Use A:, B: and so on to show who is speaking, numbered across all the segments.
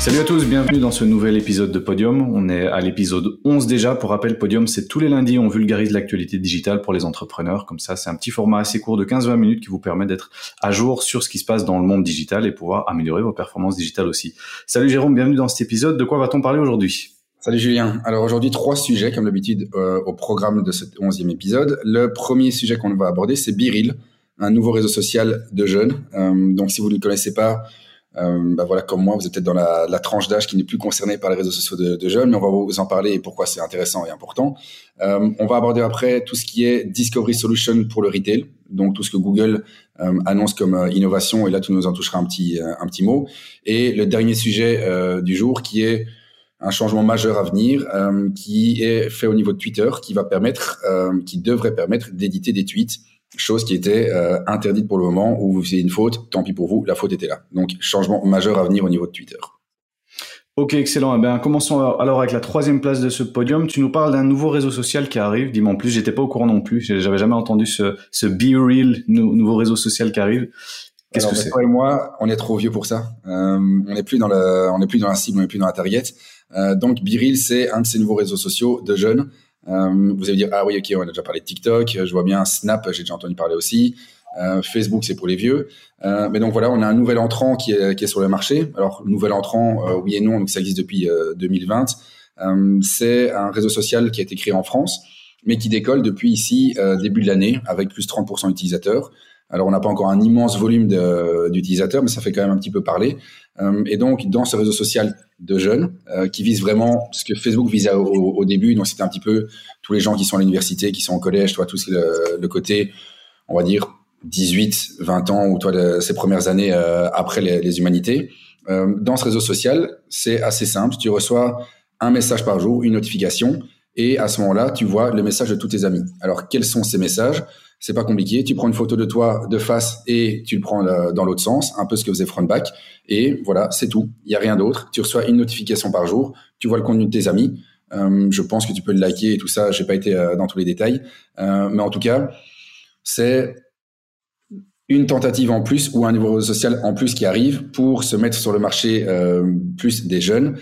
A: Salut à tous, bienvenue dans ce nouvel épisode de Podium. On est à l'épisode 11 déjà. Pour rappel, Podium, c'est tous les lundis, on vulgarise l'actualité digitale pour les entrepreneurs. Comme ça, c'est un petit format assez court de 15-20 minutes qui vous permet d'être à jour sur ce qui se passe dans le monde digital et pouvoir améliorer vos performances digitales aussi. Salut Jérôme, bienvenue dans cet épisode. De quoi va-t-on parler aujourd'hui?
B: Salut Julien. Alors aujourd'hui, trois sujets, comme d'habitude, euh, au programme de ce 11e épisode. Le premier sujet qu'on va aborder, c'est Biril, un nouveau réseau social de jeunes. Euh, donc si vous ne le connaissez pas, bah voilà, comme moi, vous êtes peut-être dans la, tranche d'âge qui n'est plus concernée par les réseaux sociaux de, jeunes, mais on va vous en parler et pourquoi c'est intéressant et important. Euh, on va aborder après tout ce qui est Discovery Solution pour le retail, donc tout ce que Google euh, annonce comme euh, innovation, et là, tout nous en touchera un petit, euh, un petit mot. Et le dernier sujet euh, du jour qui est un changement majeur à venir, qui est fait au niveau de Twitter, qui va permettre, qui devrait permettre d'éditer des tweets chose qui était euh, interdite pour le moment, où vous faisiez une faute, tant pis pour vous, la faute était là. Donc, changement majeur à venir au niveau de Twitter.
A: Ok, excellent. Eh bien, commençons alors avec la troisième place de ce podium. Tu nous parles d'un nouveau réseau social qui arrive. Dis-moi en plus, j'étais pas au courant non plus. J'avais jamais entendu ce, ce Be Real, nouveau réseau social qui arrive.
B: Qu'est-ce que c'est? Toi et moi, on est trop vieux pour ça. Euh, on n'est plus dans on n'est plus dans la cible, on n'est plus dans la target. Euh, donc, Be Real, c'est un de ces nouveaux réseaux sociaux de jeunes euh, vous allez dire, ah oui, ok, on a déjà parlé de TikTok, je vois bien Snap, j'ai déjà entendu parler aussi. Euh, Facebook, c'est pour les vieux. Euh, mais donc voilà, on a un nouvel entrant qui est, sur le marché. Alors, nouvel entrant, euh, oui et non, donc ça existe depuis 2020. Euh, c'est un réseau social qui a été créé en France, mais qui décolle depuis ici, début de l'année, avec plus de 30% d'utilisateurs. Alors, on n'a pas encore un immense volume d'utilisateurs, mais ça fait quand même un petit peu parler. Euh, et donc, dans ce réseau social de jeunes, euh, qui vise vraiment ce que Facebook visait au, début, donc c'était un petit peu tous les gens qui sont à l'université, qui sont au collège, toi, tout ce, le, côté, on va dire, 18, 20 ans, ou toi, ces premières années euh, après les, les humanités. Dans ce réseau social, c'est assez simple. Tu reçois un message par jour, une notification, et à ce moment-là, tu vois le message de tous tes amis. Alors, quels sont ces messages? C'est pas compliqué. Tu prends une photo de toi de face et tu le prends euh, dans l'autre sens, un peu ce que faisait Frontback. Et voilà, c'est tout. Il y a rien d'autre. Tu reçois une notification par jour. Tu vois le contenu de tes amis. Euh, je pense que tu peux le liker et tout ça. J'ai pas été euh, dans tous les détails, mais en tout cas, c'est une tentative en plus ou un niveau social en plus qui arrive pour se mettre sur le marché plus des jeunes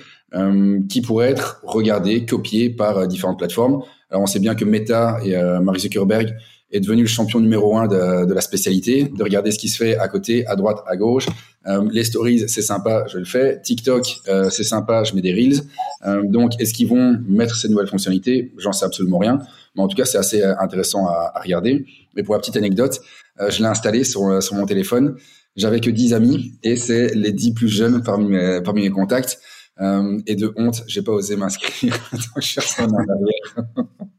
B: qui pourraient être regardés, copiés par différentes plateformes. Alors on sait bien que Meta et Mark Zuckerberg est devenu le champion numéro un de, de, la spécialité, de regarder ce qui se fait à côté, à droite, à gauche. Euh, les stories, c'est sympa, je le fais. TikTok, euh, c'est sympa, je mets des reels. Euh, donc, est-ce qu'ils vont mettre ces nouvelles fonctionnalités? J'en sais absolument rien. Mais en tout cas, c'est assez intéressant à, regarder. Mais pour la petite anecdote, je l'ai installé sur, sur mon téléphone. J'avais que 10 amis et c'est les 10 plus jeunes parmi mes, parmi mes contacts. et de honte, j'ai pas osé m'inscrire.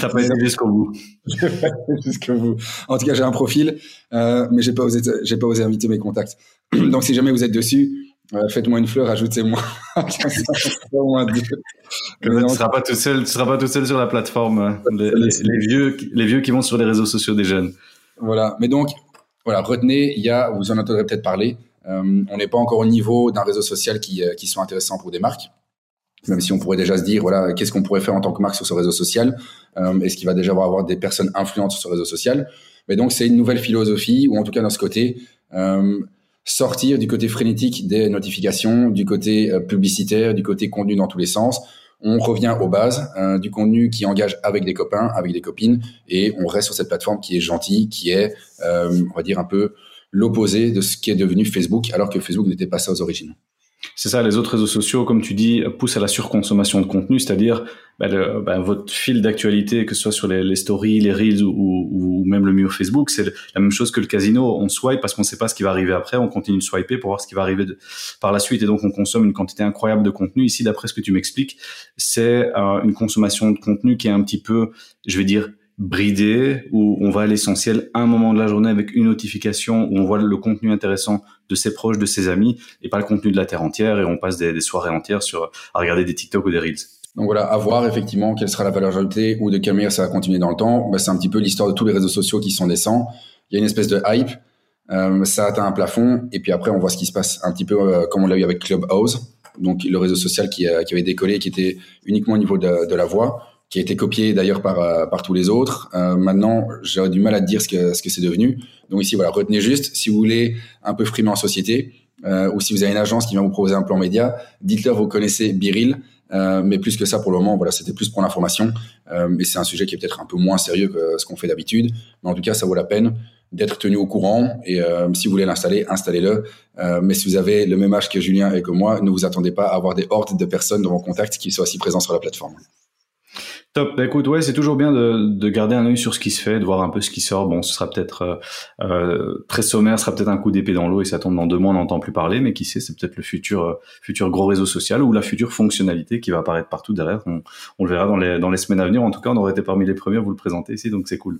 A: T'as pas été jusqu'au bout.
B: jusqu'au bout. En tout cas, j'ai un profil, euh, mais j'ai pas osé, j'ai pas osé inviter mes contacts. Donc, si jamais vous êtes dessus, euh, faites-moi une fleur, ajoutez-moi.
A: tu seras pas tout seul, tu seras pas tout seul sur la plateforme. Les, les, les, vieux, les vieux qui vont sur les réseaux sociaux des jeunes.
B: Voilà. Mais donc, voilà, retenez, il y a, vous en entendrez peut-être parler. Euh, on n'est pas encore au niveau d'un réseau social qui, qui soit intéressant pour des marques même si on pourrait déjà se dire, voilà, qu'est-ce qu'on pourrait faire en tant que marque sur ce réseau social euh, Est-ce qu'il va déjà avoir des personnes influentes sur ce réseau social? Mais donc, c'est une nouvelle philosophie, ou en tout cas dans ce côté, euh, sortir du côté frénétique des notifications, du côté euh, publicitaire, du côté contenu dans tous les sens. On revient aux bases, du contenu qui engage avec des copains, avec des copines, et on reste sur cette plateforme qui est gentille, qui est, on va dire, un peu l'opposé de ce qui est devenu Facebook, alors que Facebook n'était pas ça aux origines.
A: C'est ça, les autres réseaux sociaux, comme tu dis, poussent à la surconsommation de contenu, c'est-à-dire bah, bah, votre fil d'actualité, que ce soit sur les, les stories, les reels ou, ou, ou, même le mieux Facebook, c'est la même chose que le casino. On swipe parce qu'on ne sait pas ce qui va arriver après, on continue de swiper pour voir ce qui va arriver de, par la suite, et donc on consomme une quantité incroyable de contenu. Ici, d'après ce que tu m'expliques, c'est euh, une consommation de contenu qui est un petit peu, je vais dire, bridé où on va à l'essentiel un moment de la journée avec une notification où on voit le contenu intéressant de ses proches, de ses amis et pas le contenu de la terre entière et on passe des, soirées entières sur à regarder des TikTok ou des Reels.
B: Donc voilà, à voir effectivement quelle sera la valeur ajoutée ou de quelle manière ça va continuer dans le temps. Bah, c'est un petit peu l'histoire de tous les réseaux sociaux qui sont naissants. Il y a une espèce de hype, euh, ça atteint un plafond et puis après on voit ce qui se passe un petit peu euh, comme on l'a eu avec Clubhouse, donc le réseau social qui, qui avait décollé, qui était uniquement au niveau de, de la voix qui a été copié d'ailleurs par, euh, par tous les autres. Euh, maintenant, j'aurais du mal à dire ce que, ce que c'est devenu. Donc ici, voilà, retenez juste, si vous voulez un peu frimer en société, euh, ou si vous avez une agence qui vient vous proposer un plan média, dites-leur vous connaissez Biril. Euh, mais plus que ça, pour le moment, voilà, c'était plus pour l'information. Euh, et c'est un sujet qui est peut-être un peu moins sérieux que ce qu'on fait d'habitude. Mais en tout cas, ça vaut la peine d'être tenu au courant. Et euh, si vous voulez l'installer, installez-le. Euh, mais si vous avez le même âge que Julien et que moi, ne vous attendez pas à avoir des hordes de personnes dans vos contacts qui soient aussi présents sur la plateforme.
A: Top. Bah, écoute, ouais, c'est toujours bien de, de, garder un œil sur ce qui se fait, de voir un peu ce qui sort. Bon, ce sera peut-être euh, euh très sommaire, ce sera peut-être un coup d'épée dans l'eau et ça tombe dans deux mois, on n'entend plus parler, mais qui sait, c'est peut-être le futur, euh, futur gros réseau social ou la future fonctionnalité qui va apparaître partout derrière. On, on, le verra dans les, dans les semaines à venir. En tout cas, on aurait été parmi les premiers à vous le présenter ici, donc c'est cool.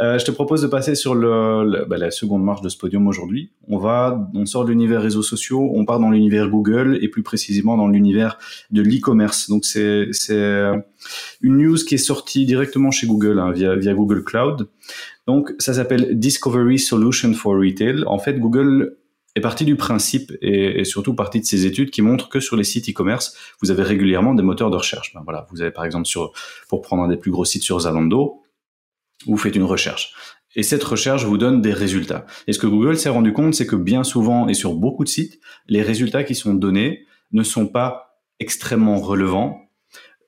A: Euh, je te propose de passer sur le, bah, la seconde marche de ce podium aujourd'hui. On va, on sort de l'univers réseaux sociaux, on part dans l'univers Google et plus précisément dans l'univers de l'e-commerce. Donc c'est, c'est une news qui est sortie directement chez Google hein, via, Google Cloud. Donc ça s'appelle Discovery Solution for Retail. En fait, Google est parti du principe et, surtout partie de ces études qui montrent que sur les sites e-commerce, vous avez régulièrement des moteurs de recherche. Ben voilà, vous avez par exemple sur, pour prendre un des plus gros sites sur Zalando, vous faites une recherche. Et cette recherche vous donne des résultats. Et ce que Google s'est rendu compte, c'est que bien souvent et sur beaucoup de sites, les résultats qui sont donnés ne sont pas extrêmement relevants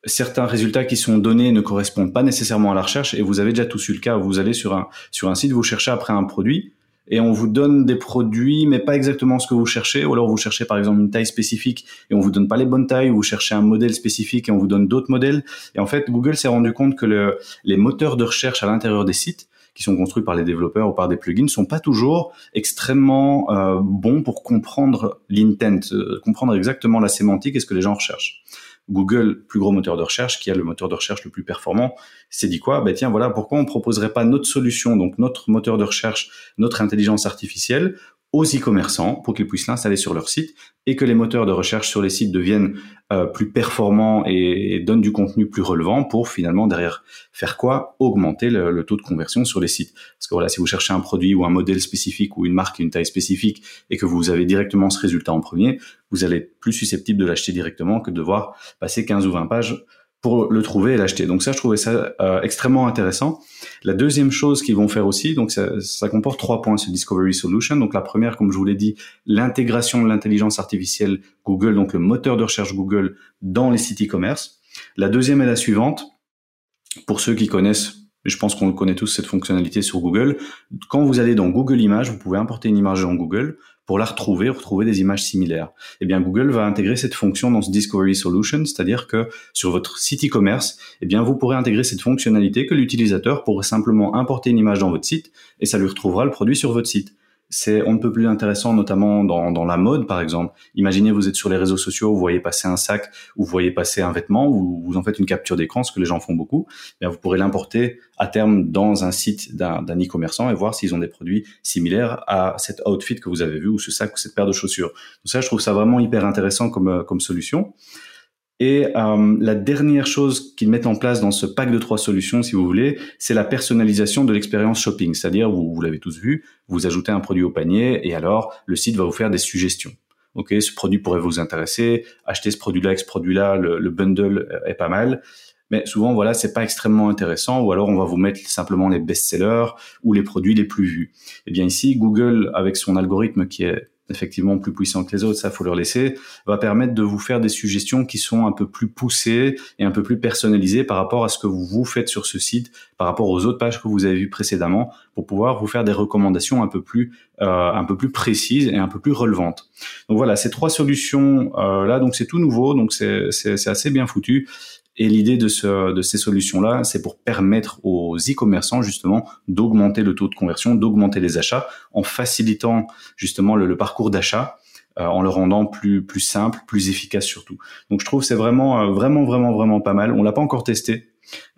A: certains résultats qui sont donnés ne correspondent pas nécessairement à la recherche et vous avez déjà tous eu le cas vous allez sur un sur un site vous cherchez après un produit et on vous donne des produits mais pas exactement ce que vous cherchez. Ou alors vous cherchez par exemple une taille spécifique et on vous donne pas les bonnes tailles. Ou vous cherchez un modèle spécifique et on vous donne d'autres modèles. Et en fait Google s'est rendu compte que le, les moteurs de recherche à l'intérieur des sites qui sont construits par les développeurs ou par des plugins sont pas toujours extrêmement euh, bons pour comprendre l'intent, euh, comprendre exactement la sémantique et ce que les gens recherchent. Google, plus gros moteur de recherche, qui a le moteur de recherche le plus performant, s'est dit quoi? Ben tiens, voilà, pourquoi on proposerait pas notre solution, donc notre moteur de recherche, notre intelligence artificielle, aux e-commerçants pour qu'ils puissent l'installer sur leur site et que les moteurs de recherche sur les sites deviennent euh, plus performants et, donnent du contenu plus relevant pour finalement derrière faire quoi? Augmenter le, taux de conversion sur les sites. Parce que voilà, si vous cherchez un produit ou un modèle spécifique ou une marque, une taille spécifique et que vous avez directement ce résultat en premier, vous allez être plus susceptible de l'acheter directement que de devoir passer 15 ou 20 pages pour le trouver et l'acheter. Donc ça, je trouvais ça euh, extrêmement intéressant. La deuxième chose qu'ils vont faire aussi, donc ça, ça, comporte trois points, ce Discovery Solution. Donc la première, comme je vous l'ai dit, l'intégration de l'intelligence artificielle Google, donc le moteur de recherche Google dans les sites e-commerce. La deuxième est la suivante. Pour ceux qui connaissent, je pense qu'on connaît tous cette fonctionnalité sur Google. Quand vous allez dans Google Images, vous pouvez importer une image dans Google pour la retrouver, retrouver des images similaires. Eh bien, Google va intégrer cette fonction dans ce Discovery Solution, c'est-à-dire que sur votre site e-commerce, eh bien, vous pourrez intégrer cette fonctionnalité que l'utilisateur pourrait simplement importer une image dans votre site et ça lui retrouvera le produit sur votre site c'est on ne peut plus intéressant, notamment dans, dans la mode, par exemple. Imaginez, vous êtes sur les réseaux sociaux, vous voyez passer un sac, ou vous voyez passer un vêtement, vous, vous en faites une capture d'écran, ce que les gens font beaucoup. Bien, vous pourrez l'importer à terme dans un site d'un e-commerçant et voir s'ils ont des produits similaires à cet outfit que vous avez vu, ou ce sac, ou cette paire de chaussures. Donc ça, je trouve ça vraiment hyper intéressant comme, comme solution. Et euh, la dernière chose qu'ils mettent en place dans ce pack de trois solutions, si vous voulez, c'est la personnalisation de l'expérience shopping. C'est-à-dire, vous, l'avez tous vu, vous ajoutez un produit au panier et alors le site va vous faire des suggestions. Ok, ce produit pourrait vous intéresser. Acheter ce produit-là ce produit-là, le, le, bundle est pas mal. Mais souvent, voilà, c'est pas extrêmement intéressant. Ou alors, on va vous mettre simplement les best-sellers ou les produits les plus vus. Eh bien ici, Google, avec son algorithme qui est effectivement plus puissant que les autres, ça faut leur laisser, va permettre de vous faire des suggestions qui sont un peu plus poussées et un peu plus personnalisées par rapport à ce que vous vous faites sur ce site, par rapport aux autres pages que vous avez vues précédemment, pour pouvoir vous faire des recommandations un peu plus euh, un peu plus précises et un peu plus relevantes. Donc voilà, ces trois solutions euh, là, donc c'est tout nouveau, donc c'est assez bien foutu. Et l'idée de, ce, de ces solutions-là, c'est pour permettre aux e-commerçants justement d'augmenter le taux de conversion, d'augmenter les achats, en facilitant justement le, le parcours d'achat, euh, en le rendant plus plus simple, plus efficace surtout. Donc je trouve c'est vraiment euh, vraiment vraiment vraiment pas mal. On l'a pas encore testé.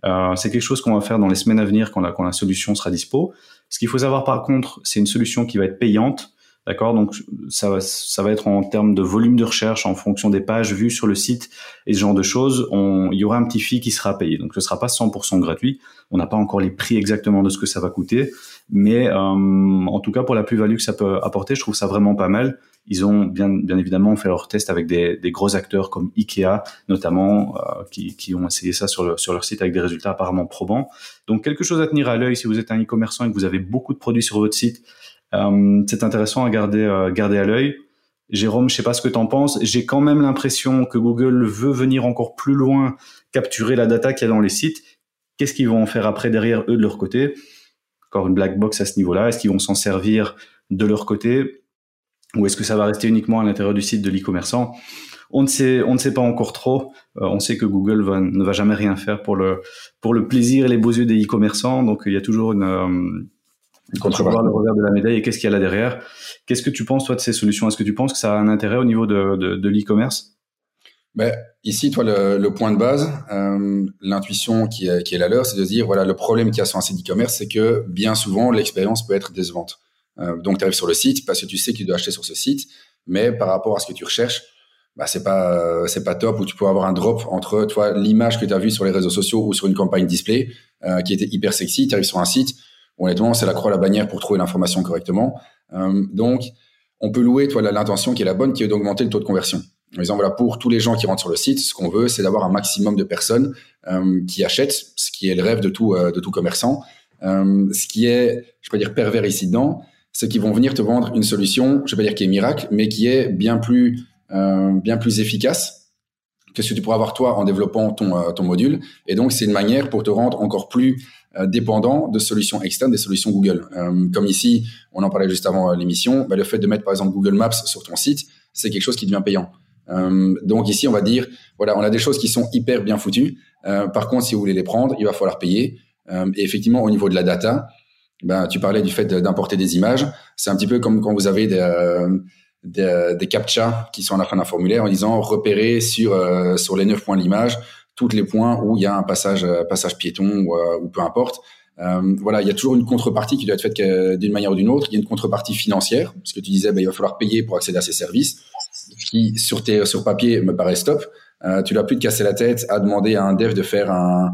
A: Euh, c'est quelque chose qu'on va faire dans les semaines à venir quand la, quand la solution sera dispo. Ce qu'il faut savoir par contre, c'est une solution qui va être payante D'accord? Donc ça va, ça va être en termes de volume de recherche en fonction des pages vues sur le site et ce genre de choses. On, il y aura un petit fee qui sera payé. Donc ce sera pas 100% gratuit. On n'a pas encore les prix exactement de ce que ça va coûter, mais euh, en tout cas pour la plus-value que ça peut apporter, je trouve ça vraiment pas mal. Ils ont bien, bien évidemment fait leur test avec des, des gros acteurs comme Ikea notamment, euh, qui, qui, ont essayé ça sur, le, sur leur site avec des résultats apparemment probants. Donc quelque chose à tenir à l'œil si vous êtes un e-commerçant et que vous avez beaucoup de produits sur votre site c'est intéressant à garder, euh, garder à l'œil. Jérôme, je sais pas ce que tu en penses. J'ai quand même l'impression que Google veut venir encore plus loin, capturer la data qu'il y a dans les sites. Qu'est-ce qu'ils vont en faire après derrière eux de leur côté? Encore une black box à ce niveau-là. Est-ce qu'ils vont s'en servir de leur côté? Ou est-ce que ça va rester uniquement à l'intérieur du site de l'e-commerçant? On ne sait, on ne sait pas encore trop. Euh, on sait que Google ne va jamais rien faire pour le pour le plaisir et les beaux yeux des e-commerçants. Donc il y a toujours une, euh, voir le revers de la médaille et qu'est-ce qu'il y a là derrière. Qu'est-ce que tu penses toi de ces solutions? Est-ce que tu penses que ça a un intérêt au niveau de, de, l'e-commerce?
B: Ben, ici, toi, le, point de base, euh, l'intuition qui est, qui est la leur, c'est de dire, voilà, le problème qu'il y a sur un site e-commerce, c'est que bien souvent, l'expérience peut être décevante. Euh, donc, tu arrives sur le site parce que tu sais que tu dois acheter sur ce site, mais par rapport à ce que tu recherches, bah, c'est pas c'est pas top ou tu peux avoir un drop entre toi l'image que tu as vue sur les réseaux sociaux ou sur une campagne display euh, qui était hyper sexy, tu arrives sur un site, honnêtement, c'est la croix la bannière pour trouver l'information correctement. Euh, donc on peut louer toi l'intention qui est la bonne qui est d'augmenter le taux de conversion. En disant voilà pour tous les gens qui rentrent sur le site, ce qu'on veut c'est d'avoir un maximum de personnes euh, qui achètent, ce qui est le rêve de tout de tout commerçant. ce qui est je peux dire pervers ici dedans, c'est qu'ils vont venir te vendre une solution, je vais pas dire qui est miracle, mais qui est bien plus euh, bien plus efficace que ce que tu pourras avoir toi en développant ton, euh, ton module. Et donc, c'est une manière pour te rendre encore plus euh, dépendant de solutions externes, des solutions Google. comme ici, on en parlait juste avant l'émission, bah, le fait de mettre par exemple Google Maps sur ton site, c'est quelque chose qui devient payant. donc ici, on va dire, voilà, on a des choses qui sont hyper bien foutues. par contre, si vous voulez les prendre, il va falloir payer. et effectivement, au niveau de la data, ben, tu parlais du fait d'importer des images. C'est un petit peu comme quand vous avez des, des, des captcha qui sont à la fin d'un formulaire en disant repérer sur euh, sur les neuf points de l'image tous les points où il y a un passage euh, passage piéton ou, euh, ou peu importe. Euh, voilà, il y a toujours une contrepartie qui doit être faite d'une manière ou d'une autre. Il y a une contrepartie financière, parce que tu disais, ben, il va falloir payer pour accéder à ces services, qui sur tes sur papier me paraît stop. Euh, tu dois plus te casser la tête à demander à un dev de faire un,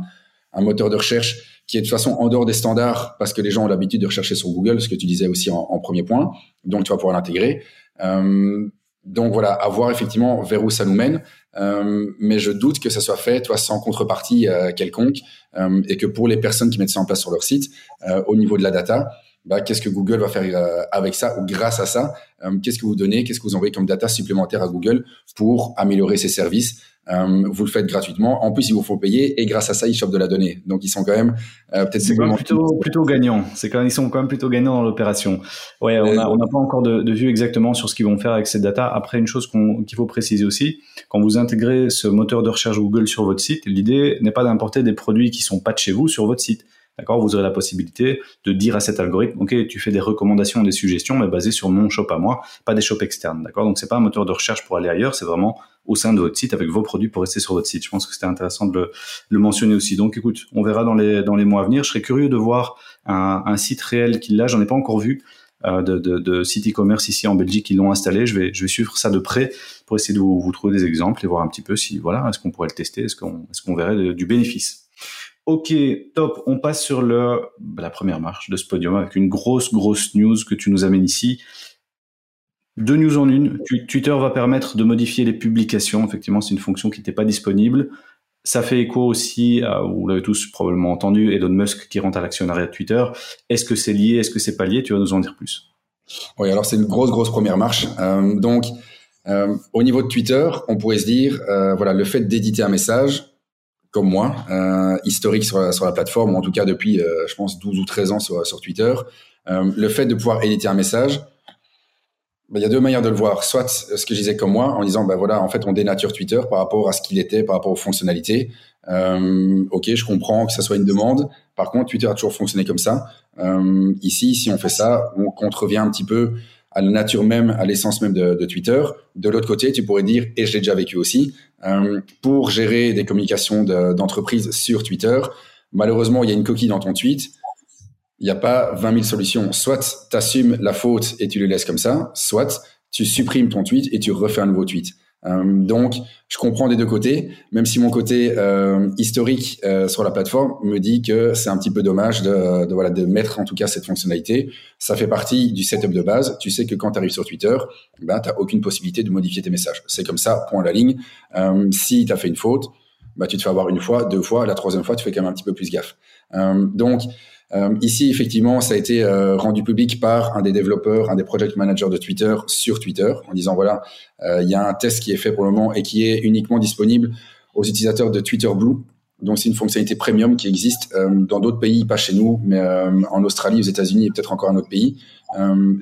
B: un moteur de recherche qui est de toute façon en dehors des standards, parce que les gens ont l'habitude de rechercher sur Google, ce que tu disais aussi en, en premier point. Donc tu vas pouvoir l'intégrer. Euh, donc voilà, à voir effectivement vers où ça nous mène. Euh, mais je doute que ça soit fait, toi, sans contrepartie euh, quelconque, euh, et que pour les personnes qui mettent ça en place sur leur site, euh, au niveau de la data, bah, qu'est-ce que Google va faire euh, avec ça ou grâce à ça? Qu'est-ce que vous donnez? Qu'est-ce que vous envoyez comme data supplémentaire à Google pour améliorer ses services? Euh, vous le faites gratuitement. En plus, il vous faut payer et grâce à ça, ils chopent de la donnée. Donc, ils sont quand même
A: euh, peut-être c'est plutôt plutôt gagnants. C'est quand ils sont quand même plutôt gagnants dans l'opération. Ouais, on n'a on pas encore de, de, vue exactement sur ce qu'ils vont faire avec cette data. Après, une chose qu'il faut préciser aussi, quand vous intégrez ce moteur de recherche Google sur votre site, l'idée n'est pas d'importer des produits qui sont pas de chez vous sur votre site. D'accord Vous aurez la possibilité de dire à cet algorithme, OK, tu fais des recommandations, des suggestions, mais basées sur mon shop à moi, pas des shops externes. D'accord? Donc, c'est pas un moteur de recherche pour aller ailleurs, c'est vraiment au sein de votre site avec vos produits pour rester sur votre site. Je pense que c'était intéressant de le, mentionner aussi. Donc, écoute, on verra dans les, mois à venir. Je serais curieux de voir un, site réel qui l'a. J'en ai pas encore vu. Euh, de, de, e-commerce ici en Belgique qui l'ont installé. Je vais, suivre ça de près pour essayer de vous, trouver des exemples et voir un petit peu si, voilà, est-ce qu'on pourrait le tester, est-ce qu'on, est-ce qu'on verrait du bénéfice. Ok, top. On passe sur le, la première marche de ce podium avec une grosse, grosse news que tu nous amènes ici. Deux news en une. Twitter va permettre de modifier les publications. Effectivement, c'est une fonction qui n'était pas disponible. Ça fait écho aussi, à, vous l'avez tous probablement entendu, Elon Musk qui rentre à l'actionnariat de Twitter. Est-ce que c'est lié? Est-ce que c'est pas lié? Tu vas nous en dire plus.
B: Oui, alors c'est une grosse, grosse première marche. Euh, donc, euh, au niveau de Twitter, on pourrait se dire, euh, voilà, le fait d'éditer un message, comme moi, euh, historique sur la, plateforme, ou en tout cas depuis, euh, je pense, 12 ou 13 ans sur, Twitter. Euh, le fait de pouvoir éditer un message, bah, il y a deux manières de le voir. Soit ce que je disais comme moi, en disant, bah voilà, en fait, on dénature Twitter par rapport à ce qu'il était, par rapport aux fonctionnalités. Ok, je comprends que ça soit une demande. Par contre, Twitter a toujours fonctionné comme ça. Ici, si on fait ça, on contrevient un petit peu à la nature même, à l'essence même de, Twitter. De l'autre côté, tu pourrais dire, et je l'ai déjà vécu aussi, pour gérer des communications d'entreprise sur Twitter, malheureusement, il y a une coquille dans ton tweet. Il n'y a pas 20 000 solutions. Soit tu assumes la faute et tu le laisses comme ça, soit tu supprimes ton tweet et tu refais un nouveau tweet. Euh, donc, je comprends des deux côtés, même si mon côté euh, historique euh, sur la plateforme me dit que c'est un petit peu dommage de, de, voilà de mettre en tout cas cette fonctionnalité. Ça fait partie du setup de base. Tu sais que quand tu arrives sur Twitter, ben tu aucune possibilité de modifier tes messages. C'est comme ça, point à la ligne. Si tu as fait une faute, bah tu te fais avoir une fois, deux fois, la troisième fois, tu fais quand même un petit peu plus gaffe. Donc Euh, ici, effectivement, ça a été euh, rendu public par un des développeurs, un des project managers de Twitter sur Twitter, en disant voilà, il y a un test qui est fait pour le moment et qui est uniquement disponible aux utilisateurs de Twitter Blue. Donc c'est une fonctionnalité premium qui existe dans d'autres pays, pas chez nous, mais en Australie, aux États-Unis et peut-être encore un autre pays.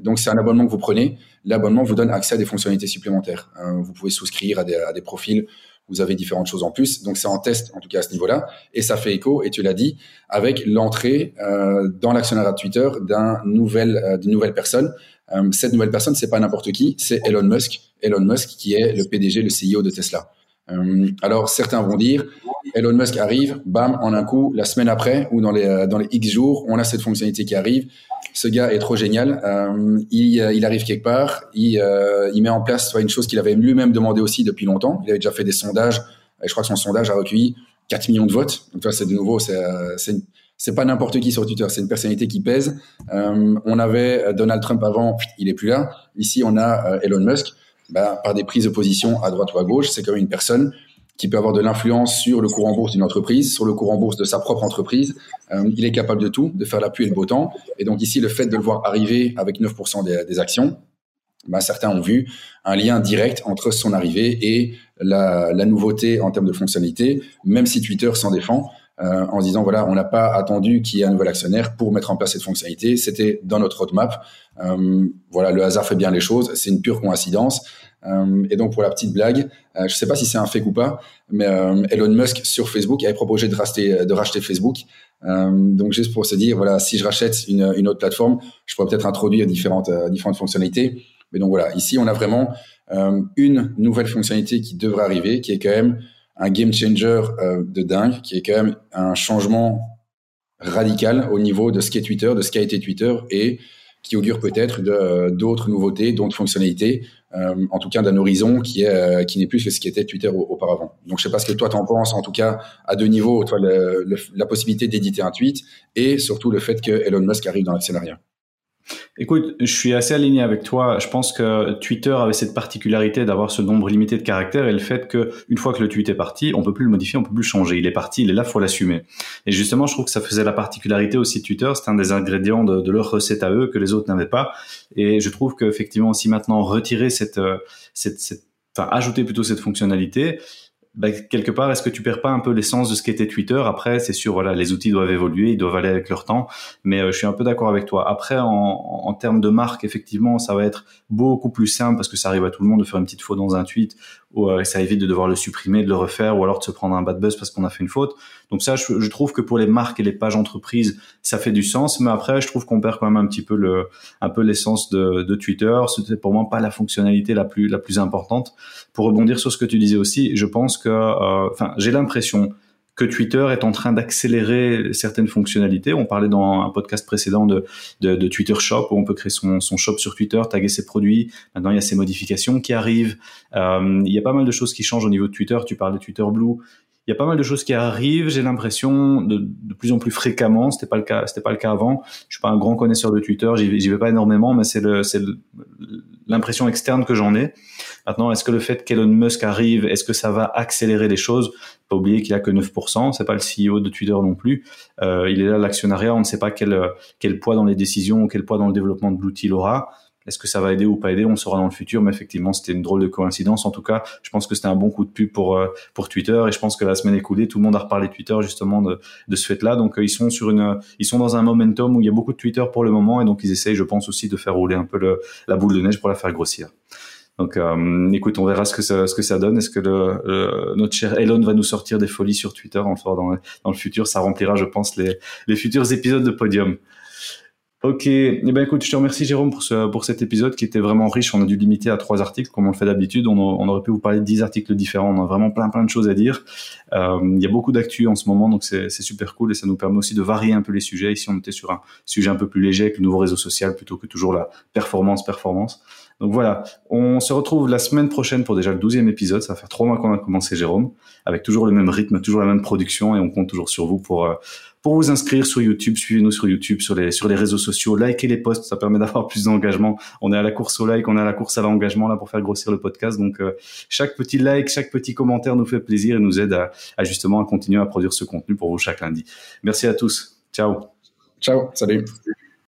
B: donc c'est un abonnement que vous prenez. L'abonnement vous donne accès à des fonctionnalités supplémentaires. vous pouvez souscrire à des, à des profils vous avez différentes choses en plus. Donc c'est en test, en tout cas à ce niveau-là, et ça fait écho, et tu l'as dit, avec l'entrée euh, dans l'actionnariat de Twitter d'un nouvel, euh, d'une nouvelle personne. Euh, cette nouvelle personne, c'est pas n'importe qui, c'est Elon Musk. Elon Musk qui est le PDG, le CEO de Tesla. Euh, alors certains vont dire, Elon Musk arrive, bam, en un coup, la semaine après ou dans les dans les X jours, on a cette fonctionnalité qui arrive. Ce gars est trop génial. Euh, il, il, arrive quelque part, il, il met en place soit une chose qu'il avait lui-même demandé aussi depuis longtemps. Il avait déjà fait des sondages. Et je crois que son sondage a recueilli 4 millions de votes. Donc ça, c'est de nouveau, c'est c'est pas n'importe qui sur Twitter, c'est une personnalité qui pèse. on avait Donald Trump avant, il est plus là. Ici, on a Elon Musk bah, par des prises de position à droite ou à gauche, c'est quand même une personne qui peut avoir de l'influence sur le cours en bourse d'une entreprise, sur le cours en bourse de sa propre entreprise. Euh, il est capable de tout, de faire la pluie et le beau temps. Et donc ici, le fait de le voir arriver avec 9% des, actions, bah, certains ont vu un lien direct entre son arrivée et la, nouveauté en termes de fonctionnalité, même si Twitter s'en défend. Euh, en disant voilà, on n'a pas attendu qu'il y ait un nouvel actionnaire pour mettre en place cette fonctionnalité. C'était dans notre roadmap. Euh, voilà, le hasard fait bien les choses. C'est une pure coïncidence. Euh, et donc pour la petite blague, je ne sais pas si c'est un fake ou pas, mais Elon Musk sur Facebook avait proposé de racheter, Facebook. donc juste pour se dire voilà, si je rachète une, autre plateforme, je pourrais peut-être introduire différentes fonctionnalités. Mais donc voilà, ici on a vraiment une nouvelle fonctionnalité qui devrait arriver, qui est quand même un game changer euh, de dingue, qui est quand même un changement radical au niveau de ce qu'est Twitter, de ce qu'a été Twitter, et qui augure peut-être euh, d'autres nouveautés, d'autres fonctionnalités, euh, en tout cas d'un horizon qui est qui n'est plus que ce qui était Twitter auparavant. Donc je sais pas ce que toi t'en penses, en tout cas à deux niveaux, toi la possibilité d'éditer un tweet et surtout le fait que Elon Musk arrive dans l'actionnariat.
A: Écoute, je suis assez aligné avec toi. Je pense que Twitter avait cette particularité d'avoir ce nombre limité de caractères et le fait que une fois que le tweet est parti, on peut plus le modifier, on peut plus le changer. Il est parti, il est là, faut l'assumer. Et justement, je trouve que ça faisait la particularité aussi de Twitter. C'est un des ingrédients de, leur recette à eux que les autres n'avaient pas. Et je trouve qu'effectivement, si maintenant retirer cette, euh, cette, cette enfin ajouter plutôt cette fonctionnalité, bah, quelque part, est-ce que tu perds pas un peu l'essence de ce qu'était Twitter? Après, c'est sûr, voilà, les outils doivent évoluer, ils doivent aller avec leur temps, mais euh, je suis un peu d'accord avec toi. Après, en, en, termes de marque, effectivement, ça va être beaucoup plus simple parce que ça arrive à tout le monde de faire une petite faute dans un tweet, ou euh, ça évite de devoir le supprimer, de le refaire, ou alors de se prendre un bad buzz parce qu'on a fait une faute. Donc ça, je, je, trouve que pour les marques et les pages entreprises, ça fait du sens, mais après, je trouve qu'on perd quand même un petit peu le, un peu l'essence de, de Twitter. C'était pour moi pas la fonctionnalité la plus, la plus importante. Pour rebondir sur ce que tu disais aussi, je pense que euh, enfin, j'ai l'impression que Twitter est en train d'accélérer certaines fonctionnalités. On parlait dans un podcast précédent de, de, Twitter Shop, où on peut créer son, son, shop sur Twitter, taguer ses produits. Maintenant, il y a ces modifications qui arrivent. Euh, il y a pas mal de choses qui changent au niveau de Twitter. Tu parlais de Twitter Blue. Il y a pas mal de choses qui arrivent. J'ai l'impression de, plus en plus fréquemment. C'était pas le cas. C'était pas le cas avant. Je suis pas un grand connaisseur de Twitter. J'y vais pas énormément, mais c'est l'impression externe que j'en ai. Maintenant, est-ce que le fait qu'Elon Musk arrive, est-ce que ça va accélérer les choses? Pas oublier qu'il a que 9%, c'est pas le CEO de Twitter non plus. Euh, il est là l'actionnariat, on ne sait pas quel, quel poids dans les décisions, quel poids dans le développement de l'outil il aura. Est-ce que ça va aider ou pas aider? On saura dans le futur, mais effectivement, c'était une drôle de coïncidence. En tout cas, je pense que c'était un bon coup de pub pour euh, pour Twitter, et je pense que la semaine écoulée, tout le monde a reparlé Twitter justement de, de ce fait-là. Donc, euh, ils sont sur une, ils sont dans un momentum où il y a beaucoup de Twitter pour le moment, et donc ils essayent, je pense aussi, de faire rouler un peu le, la boule de neige pour la faire grossir. Donc, euh, écoute, on verra ce que ça, ce que ça donne. Est-ce que le, notre cher Elon va nous sortir des folies sur Twitter enfin, dans, dans le futur? Ça remplira, je pense, les, les futurs épisodes de Podium. Ok, eh ben écoute, je te remercie Jérôme pour, ce, pour cet épisode qui était vraiment riche. On a dû limiter à trois articles comme on le fait d'habitude. On, aurait pu vous parler de dix articles différents. On a vraiment plein plein de choses à dire. Euh, il y a beaucoup d'actu en ce moment, donc c'est super cool et ça nous permet aussi de varier un peu les sujets. Ici, on était sur un sujet un peu plus léger avec le nouveau réseau social plutôt que toujours la performance, performance. Donc voilà, on se retrouve la semaine prochaine pour déjà le douzième épisode. Ça va faire trois mois qu'on a commencé Jérôme, avec toujours le même rythme, toujours la même production et on compte toujours sur vous pour... Euh, pour vous inscrire sur YouTube, suivez-nous sur YouTube, sur les, sur les réseaux sociaux, likez les posts, ça permet d'avoir plus d'engagement. On est à la course au like, on est à la course à l'engagement là pour faire grossir le podcast. Donc euh, chaque petit like, chaque petit commentaire nous fait plaisir et nous aide à, à justement à continuer à produire ce contenu pour vous chaque lundi. Merci à tous. Ciao.
B: Ciao, salut.